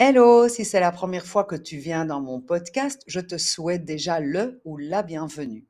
Hello, si c'est la première fois que tu viens dans mon podcast, je te souhaite déjà le ou la bienvenue.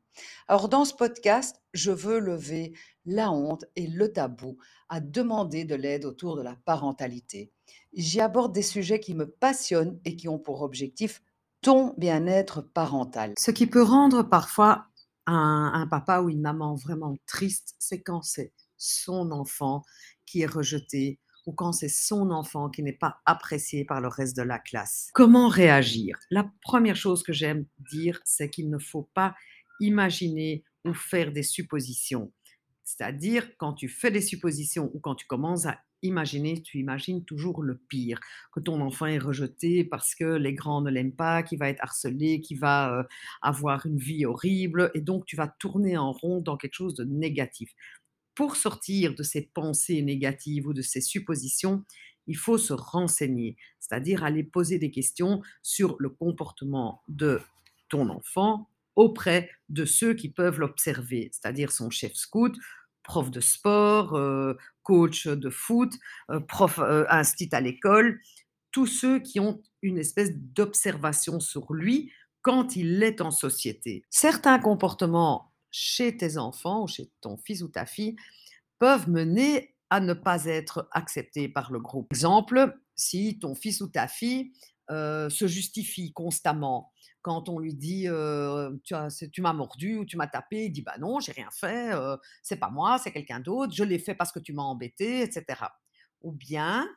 Alors dans ce podcast, je veux lever la honte et le tabou à demander de l'aide autour de la parentalité. J'y aborde des sujets qui me passionnent et qui ont pour objectif ton bien-être parental. Ce qui peut rendre parfois un, papa ou une maman vraiment triste, c'est quand c'est son enfant qui est rejeté ou quand c'est son enfant qui n'est pas apprécié par le reste de la classe. Comment réagir? La première chose que j'aime dire, c'est qu'il ne faut pas imaginer ou faire des suppositions. C'est-à-dire, quand tu fais des suppositions ou quand tu commences à imaginer, tu imagines toujours le pire, que ton enfant est rejeté parce que les grands ne l'aiment pas, qu'il va être harcelé, qu'il va euh, avoir une vie horrible, et donc tu vas tourner en rond dans quelque chose de négatif pour sortir de ces pensées négatives ou de ces suppositions, il faut se renseigner, c'est-à-dire aller poser des questions sur le comportement de ton enfant auprès de ceux qui peuvent l'observer, c'est-à-dire son chef scout, prof de sport, euh, coach de foot, euh, prof euh, à l'école, tous ceux qui ont une espèce d'observation sur lui quand il est en société. Certains comportements chez tes enfants ou chez ton fils ou ta fille peuvent mener à ne pas être acceptés par le groupe. Exemple, si ton fils ou ta fille euh, se justifie constamment quand on lui dit euh, tu, m'as mordu ou tu m'as tapé, il dit bah non, j'ai rien fait, euh, c'est pas moi, c'est quelqu'un d'autre, je l'ai fait parce que tu m'as embêté, etc. Ou bien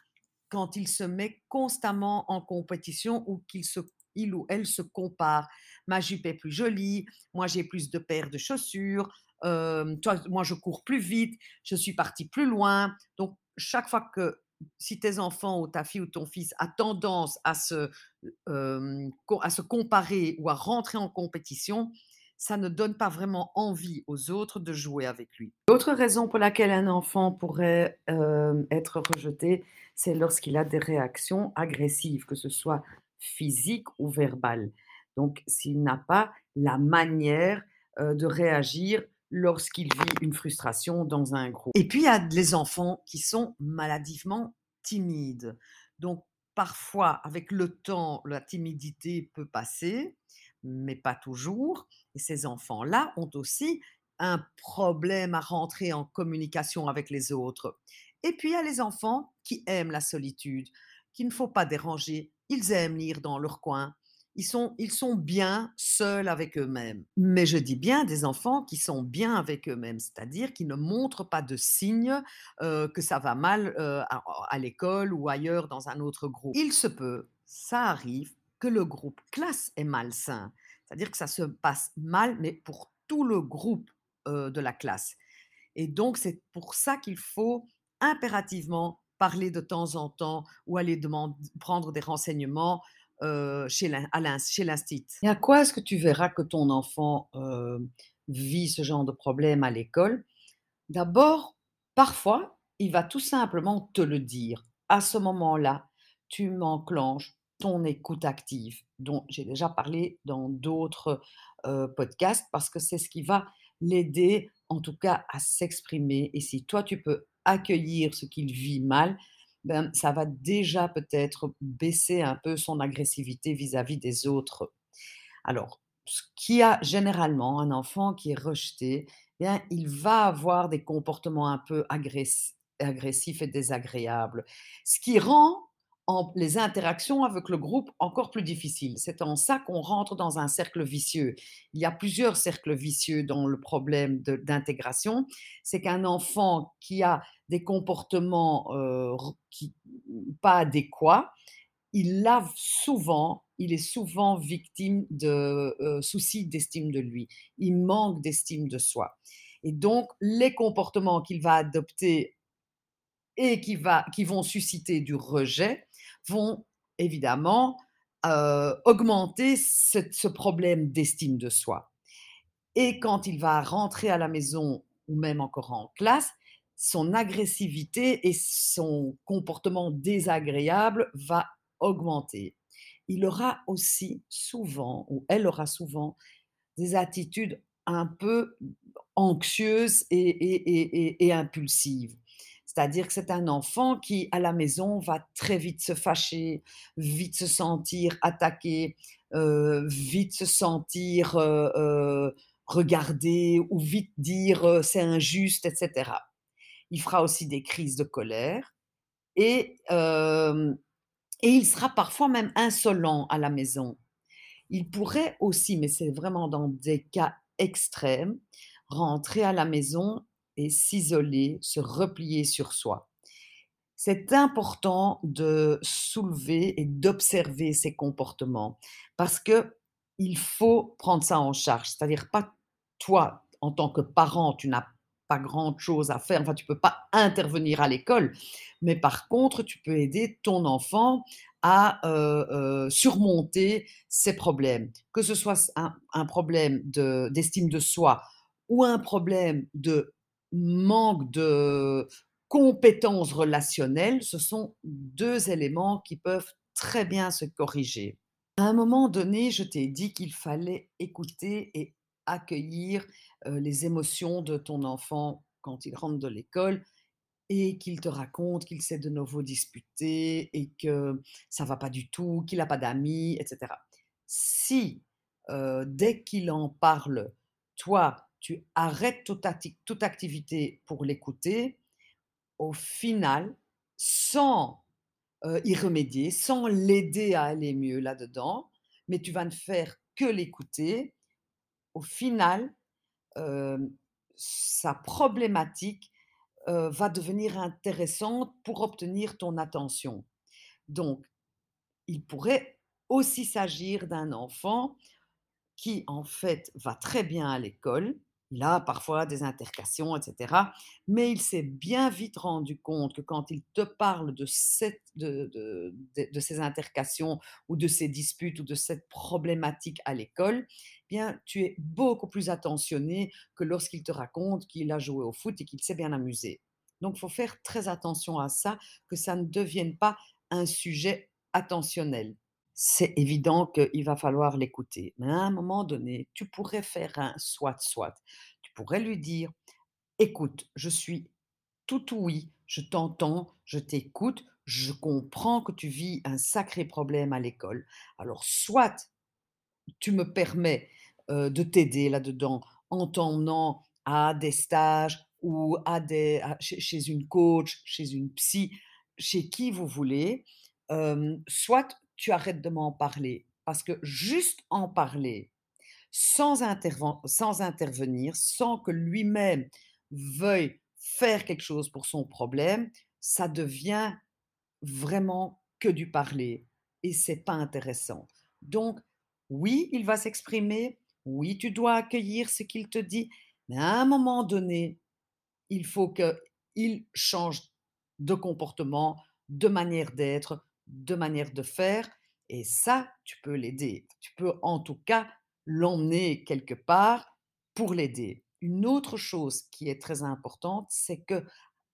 quand il se met constamment en compétition ou qu'il se il ou elle se compare. Ma jupe est plus jolie, moi j'ai plus de paires de chaussures, toi, moi je cours plus vite, je suis parti plus loin. Donc chaque fois que si tes enfants ou ta fille ou ton fils a tendance à se, à se comparer ou à rentrer en compétition, ça ne donne pas vraiment envie aux autres de jouer avec lui. L'autre raison pour laquelle un enfant pourrait être rejeté, c'est lorsqu'il a des réactions agressives, que ce soit physique ou verbal. Donc, s'il n'a pas la manière de réagir lorsqu'il vit une frustration dans un groupe. Et puis, il y a les enfants qui sont maladivement timides. Donc, parfois, avec le temps, la timidité peut passer, mais pas toujours. Et ces enfants-là ont aussi un problème à rentrer en communication avec les autres. Et puis, il y a les enfants qui aiment la solitude, qu'il ne faut pas déranger, ils aiment lire dans leur coin. Ils sont, ils sont bien seuls avec eux-mêmes. Mais je dis bien des enfants qui sont bien avec eux-mêmes, c'est-à-dire qui ne montrent pas de signes que ça va mal à, à l'école ou ailleurs dans un autre groupe. Il se peut, ça arrive, que le groupe classe est malsain, c'est-à-dire que ça se passe mal, mais pour tout le groupe de la classe. Et donc, c'est pour ça qu'il faut impérativement parler de temps en temps ou aller demander, prendre des renseignements chez l'instit. Et à quoi est-ce que tu verras que ton enfant vit ce genre de problème à l'école? D'abord, parfois, il va tout simplement te le dire. À ce moment-là, tu m'enclenches ton écoute active, dont j'ai déjà parlé dans d'autres podcasts, parce que c'est ce qui va l'aider, en tout cas, à s'exprimer. Et si toi, tu peux accueillir ce qu'il vit mal, ben, ça va déjà peut-être baisser un peu son agressivité vis-à-vis des autres. Alors, ce qui a généralement un enfant qui est rejeté, bien, il va avoir des comportements un peu agressifs et désagréables, ce qui rend les interactions avec le groupe encore plus difficiles. C'est en ça qu'on rentre dans un cercle vicieux. Il y a plusieurs cercles vicieux dans le problème d'intégration. C'est qu'un enfant qui a des comportements euh, qui, pas adéquats, il a souvent, il est souvent victime de euh, soucis d'estime de lui. Il manque d'estime de soi. Et donc, les comportements qu'il va adopter et qui, va, qui vont susciter du rejet vont évidemment euh, augmenter ce, problème d'estime de soi. Et quand il va rentrer à la maison ou même encore en classe, son agressivité et son comportement désagréable va augmenter. Il aura aussi souvent, ou elle aura souvent, des attitudes un peu anxieuses et impulsives. C'est-à-dire que c'est un enfant qui, à la maison, va très vite se fâcher, vite se sentir attaqué, heu, vite se sentir, heu heu, regardé ou vite dire, «C'est injuste» et cetera. Il fera aussi des crises de colère et et il sera parfois même insolent à la maison. Il pourrait aussi, mais c'est vraiment dans des cas extrêmes, rentrer à la maison et s'isoler, se replier sur soi. C'est important de soulever et d'observer ces comportements parce que il faut prendre ça en charge. C'est-à-dire pas toi, en tant que parent, tu n'as pas grand chose à faire, enfin tu peux pas intervenir à l'école, mais par contre, tu peux aider ton enfant à, heu heu, surmonter ses problèmes. Que ce soit un un problème de d'estime de soi ou un problème de manque de compétences relationnelles, ce sont 2 éléments qui peuvent très bien se corriger. À un moment donné, je t'ai dit qu'il fallait écouter et accueillir, heu, les émotions de ton enfant quand il rentre de l'école et qu'il te raconte qu'il s'est de nouveau disputé et que ça va pas du tout, qu'il a pas d'amis et cetera. Si, heu, dès qu'il en parle, toi, tu arrêtes toute acti toute activité pour l'écouter, au final, sans, heu, y remédier, sans l'aider à aller mieux là-dedans, mais tu vas ne faire que l'écouter, au final, hem, sa problématique, heu, va devenir intéressante pour obtenir ton attention. Donc, il pourrait aussi s'agir d'un enfant qui, en fait, va très bien à l'école. Il a parfois des intercations, et cetera, mais il s'est bien vite rendu compte que quand il te parle de ces intercations ou de ces disputes ou de cette problématique à l'école, bien, tu es beaucoup plus attentionné que lorsqu'il te raconte qu'il a joué au foot et qu'il s'est bien amusé. Donc, il faut faire très attention à ça, que ça ne devienne pas un sujet attentionnel. C'est évident qu'il va falloir l'écouter, mais à un moment donné, tu pourrais faire un soit-soit. Tu pourrais lui dire: «Écoute, je suis tout ouïe, je t'entends, je t'écoute, je comprends que tu vis un sacré problème à l'école. Alors soit tu me permets, de t'aider là-dedans en t'emmenant à des stages ou à des chez chez une coach, chez une psy, chez qui vous voulez, hem, soit tu arrêtes de m'en parler. Parce que juste en parler, sans interven sans intervenir, sans que lui-même veuille faire quelque chose pour son problème, ça devient vraiment que du parler et c'est pas intéressant. Donc oui, il va s'exprimer, oui, tu dois accueillir ce qu'il te dit, mais à un moment donné, il faut qu'il change de comportement, de manière d'être, de manière de faire et ça, tu peux l'aider. Tu peux en tout cas l'emmener quelque part pour l'aider. Une autre chose qui est très importante, c'est que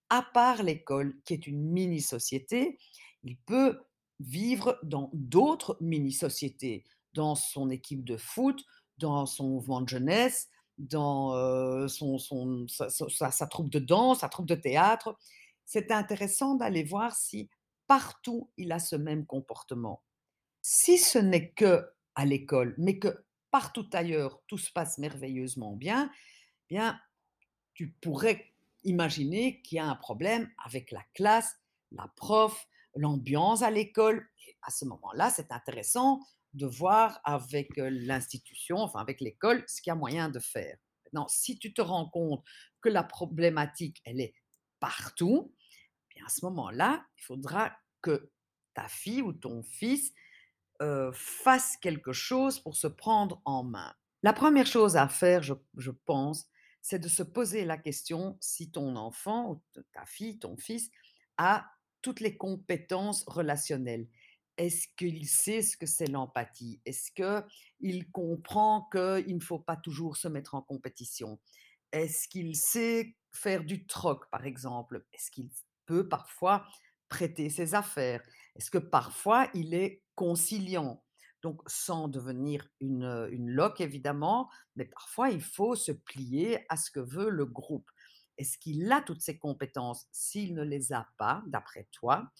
à part l'école, qui est une mini-société, il peut vivre dans d'autres mini-sociétés, dans son équipe de foot, dans son mouvement de jeunesse, dans, heu, son son sa troupe de danse, sa troupe de théâtre. C'est intéressant d'aller voir si partout il a ce même comportement. Si ce n'est que à l'école, mais que partout ailleurs tout se passe merveilleusement bien, bien tu pourrais imaginer qu'il y a un problème avec la classe, la prof, l'ambiance à l'école à ce moment-là, c'est intéressant de voir avec, heu, l'institution, enfin avec l'école, ce qu'il y a moyen de faire. Maintenant, si tu te rends compte que la problématique, elle est partout, bien à ce moment-là, il faudra que ta fille ou ton fils, heu, fasse quelque chose pour se prendre en main. La première chose à faire, je pense, c'est de se poser la question si ton enfant ou ta fille, ton fils a toutes les compétences relationnelles. Est-ce qu'il sait ce que c'est l'empathie? Est-ce qu'il comprend qu'il ne faut pas toujours se mettre en compétition? Est-ce qu'il sait faire du troc, par exemple? Est-ce qu'il peut parfois prêter ses affaires? Est-ce que parfois il est conciliant? Donc sans devenir une, une loque évidemment, mais parfois il faut se plier à ce que veut le groupe. est-ce qu'il a toutes ces compétences? S'il ne les a pas, d'après toi,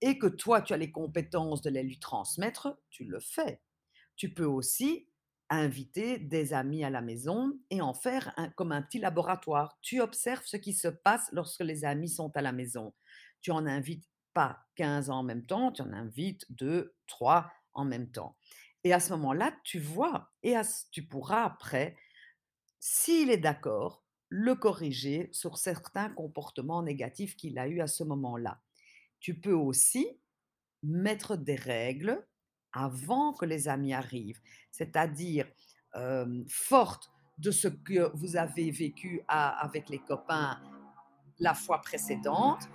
et que toi, tu as les compétences de les lui transmettre, tu le fais. Tu peux aussi inviter des amis à la maison et en faire comme un petit laboratoire. Tu observes ce qui se passe lorsque les amis sont à la maison. Tu en invites pas 15 en même temps, tu en invites 2, 3 en même temps. Et à ce moment-là, tu vois, et tu pourras après, s'il est d'accord, le corriger sur certains comportements négatifs qu'il a eu à ce moment-là. Tu peux aussi mettre des règles avant que les amis arrivent, c'est-à-dire forte de ce que vous avez vécu avec les copains la fois précédente,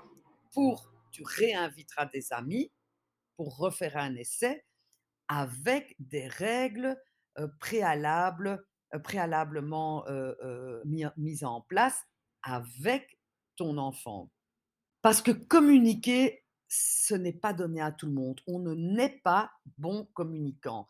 pour tu réinviteras des amis pour refaire un essai avec des règles préalables, préalablement mises en place avec ton enfant. Parce que communiquer, ce n'est pas donné à tout le monde. On ne naît pas bon communicant.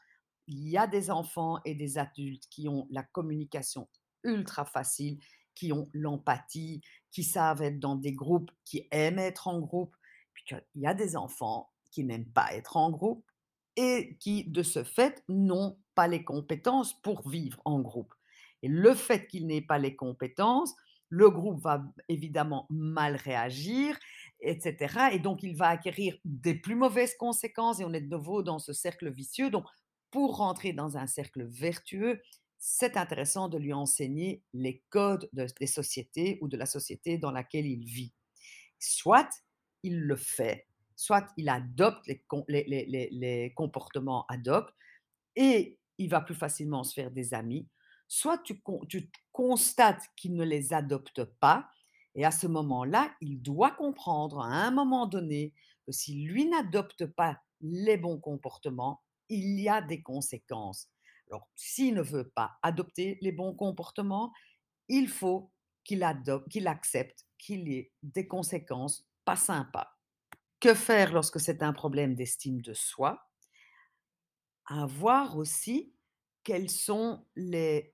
Il y a des enfants et des adultes qui ont la communication ultra facile, qui ont l'empathie, qui savent être dans des groupes, qui aiment être en groupe. Puis il y a des enfants qui n'aiment pas être en groupe et qui, de ce fait, n'ont pas les compétences pour vivre en groupe. Et le fait qu'ils n'aient pas les compétences, le groupe va évidemment mal réagir, etc. Et donc, il va acquérir des plus mauvaises conséquences et on est de nouveau dans ce cercle vicieux. Donc, pour rentrer dans un cercle vertueux, c'est intéressant de lui enseigner les codes des sociétés ou de la société dans laquelle il vit. Soit il le fait, soit il adopte les, comportements ad hoc et il va plus facilement se faire des amis, soit tu, constates qu'il ne les adopte pas et à ce moment-là, il doit comprendre à un moment donné que si lui n'adopte pas les bons comportements, il y a des conséquences. Alors, s'il ne veut pas adopter les bons comportements, il faut qu'il qu'il accepte qu'il y ait des conséquences pas sympas. Que faire lorsque c'est un problème d'estime de soi? À voir aussi quelles sont les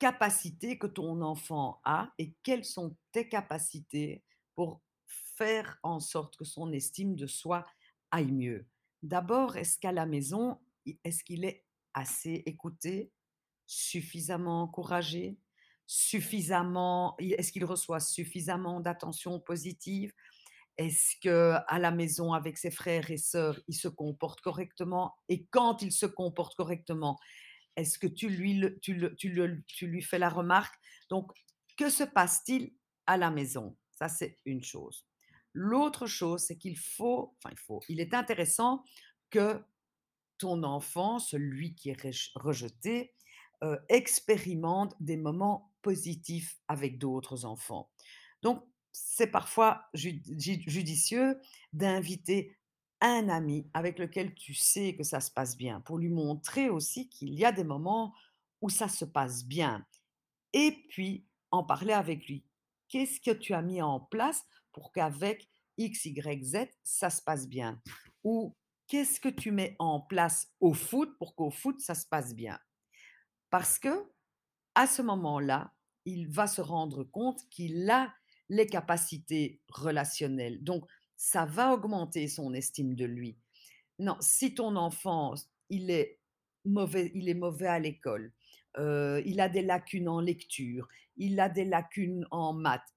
capacités que ton enfant a et quelles sont tes capacités pour faire en sorte que son estime de soi aille mieux? D'abord, est-ce qu'à la maison, est-ce qu'il est assez écouté, suffisamment encouragé, suffisamment, est-ce qu'il reçoit suffisamment d'attention positive? Est-ce que à la maison avec ses frères et sœurs, il se comporte correctement? Et quand il se comporte correctement, est-ce que tu lui, tu, lui fais la remarque? Donc, que se passe-t-il à la maison? Ça, c'est une chose. L'autre chose, c'est qu'il faut, enfin, il faut, il est intéressant que ton enfant, celui qui est rejeté, euh, expérimente des moments positifs avec d'autres enfants. Donc, c'est parfois judicieux d'inviter un ami avec lequel tu sais que ça se passe bien, pour lui montrer aussi qu'il y a des moments où ça se passe bien. Et puis, en parler avec lui. Qu'est-ce que tu as mis en place pour qu'avec X, Y, Z, ça se passe bien? Ou qu'est-ce que tu mets en place au foot pour qu'au foot, ça se passe bien? Parce que, à ce moment-là, il va se rendre compte qu'il a les capacités relationnelles. Donc, ça va augmenter son estime de lui. Non, si ton enfant, il est mauvais, il est mauvais à l'école, euh, il a des lacunes en lecture, il a des lacunes en maths,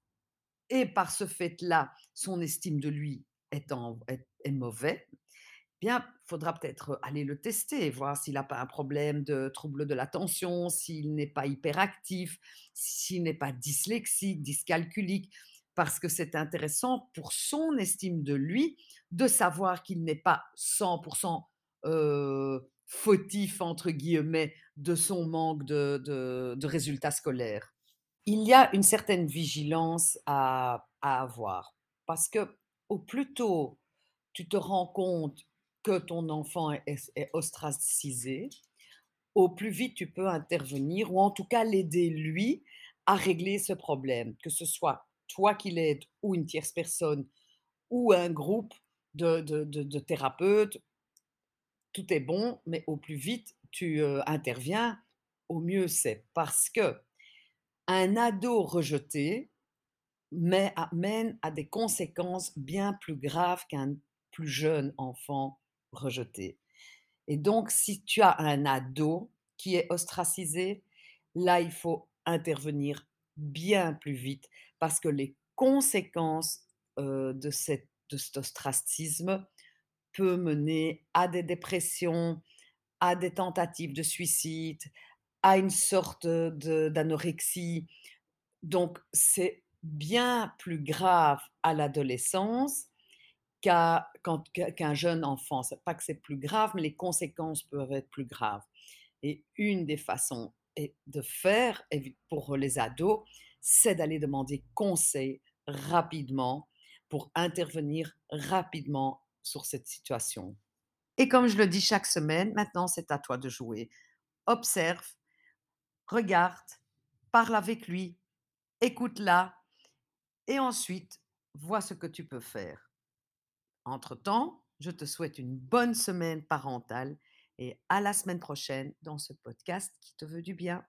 et par ce fait-là, son estime de lui est, en, est, mauvais, bien, faudra peut-être aller le tester, voir s'il n'a pas un problème de trouble de l'attention, s'il n'est pas hyperactif, s'il n'est pas dyslexique, dyscalculique, parce que c'est intéressant pour son estime de lui de savoir qu'il n'est pas 100% euh, fautif, entre guillemets, de son manque de, résultats scolaires. Il y a une certaine vigilance à avoir, parce que au plus tôt tu te rends compte que ton enfant est, ostracisé, au plus vite tu peux intervenir ou en tout cas l'aider lui à régler ce problème, que ce soit toi qui l'aides ou une tierce personne ou un groupe de, de, thérapeutes, tout est bon, mais au plus vite tu euh, interviens, au mieux c'est. Parce que un ado rejeté, mène à des conséquences bien plus graves qu'un plus jeune enfant rejeté. Et donc, si tu as un ado qui est ostracisé, là, il faut intervenir bien plus vite parce que les conséquences de, de cet ostracisme peut mener à des dépressions, à des tentatives de suicide, à une sorte d'anorexie. Donc, c'est bien plus grave à l'adolescence qu'un jeune enfant. C'est pas que c'est plus grave, mais les conséquences peuvent être plus graves. Et une des façons de faire pour les ados, c'est d'aller demander conseil rapidement pour intervenir rapidement sur cette situation. Et comme je le dis chaque semaine, maintenant c'est à toi de jouer. Observe, regarde, parle avec lui, écoute-la et ensuite vois ce que tu peux faire. Entre-temps, je te souhaite une bonne semaine parentale et à la semaine prochaine dans ce podcast qui te veut du bien.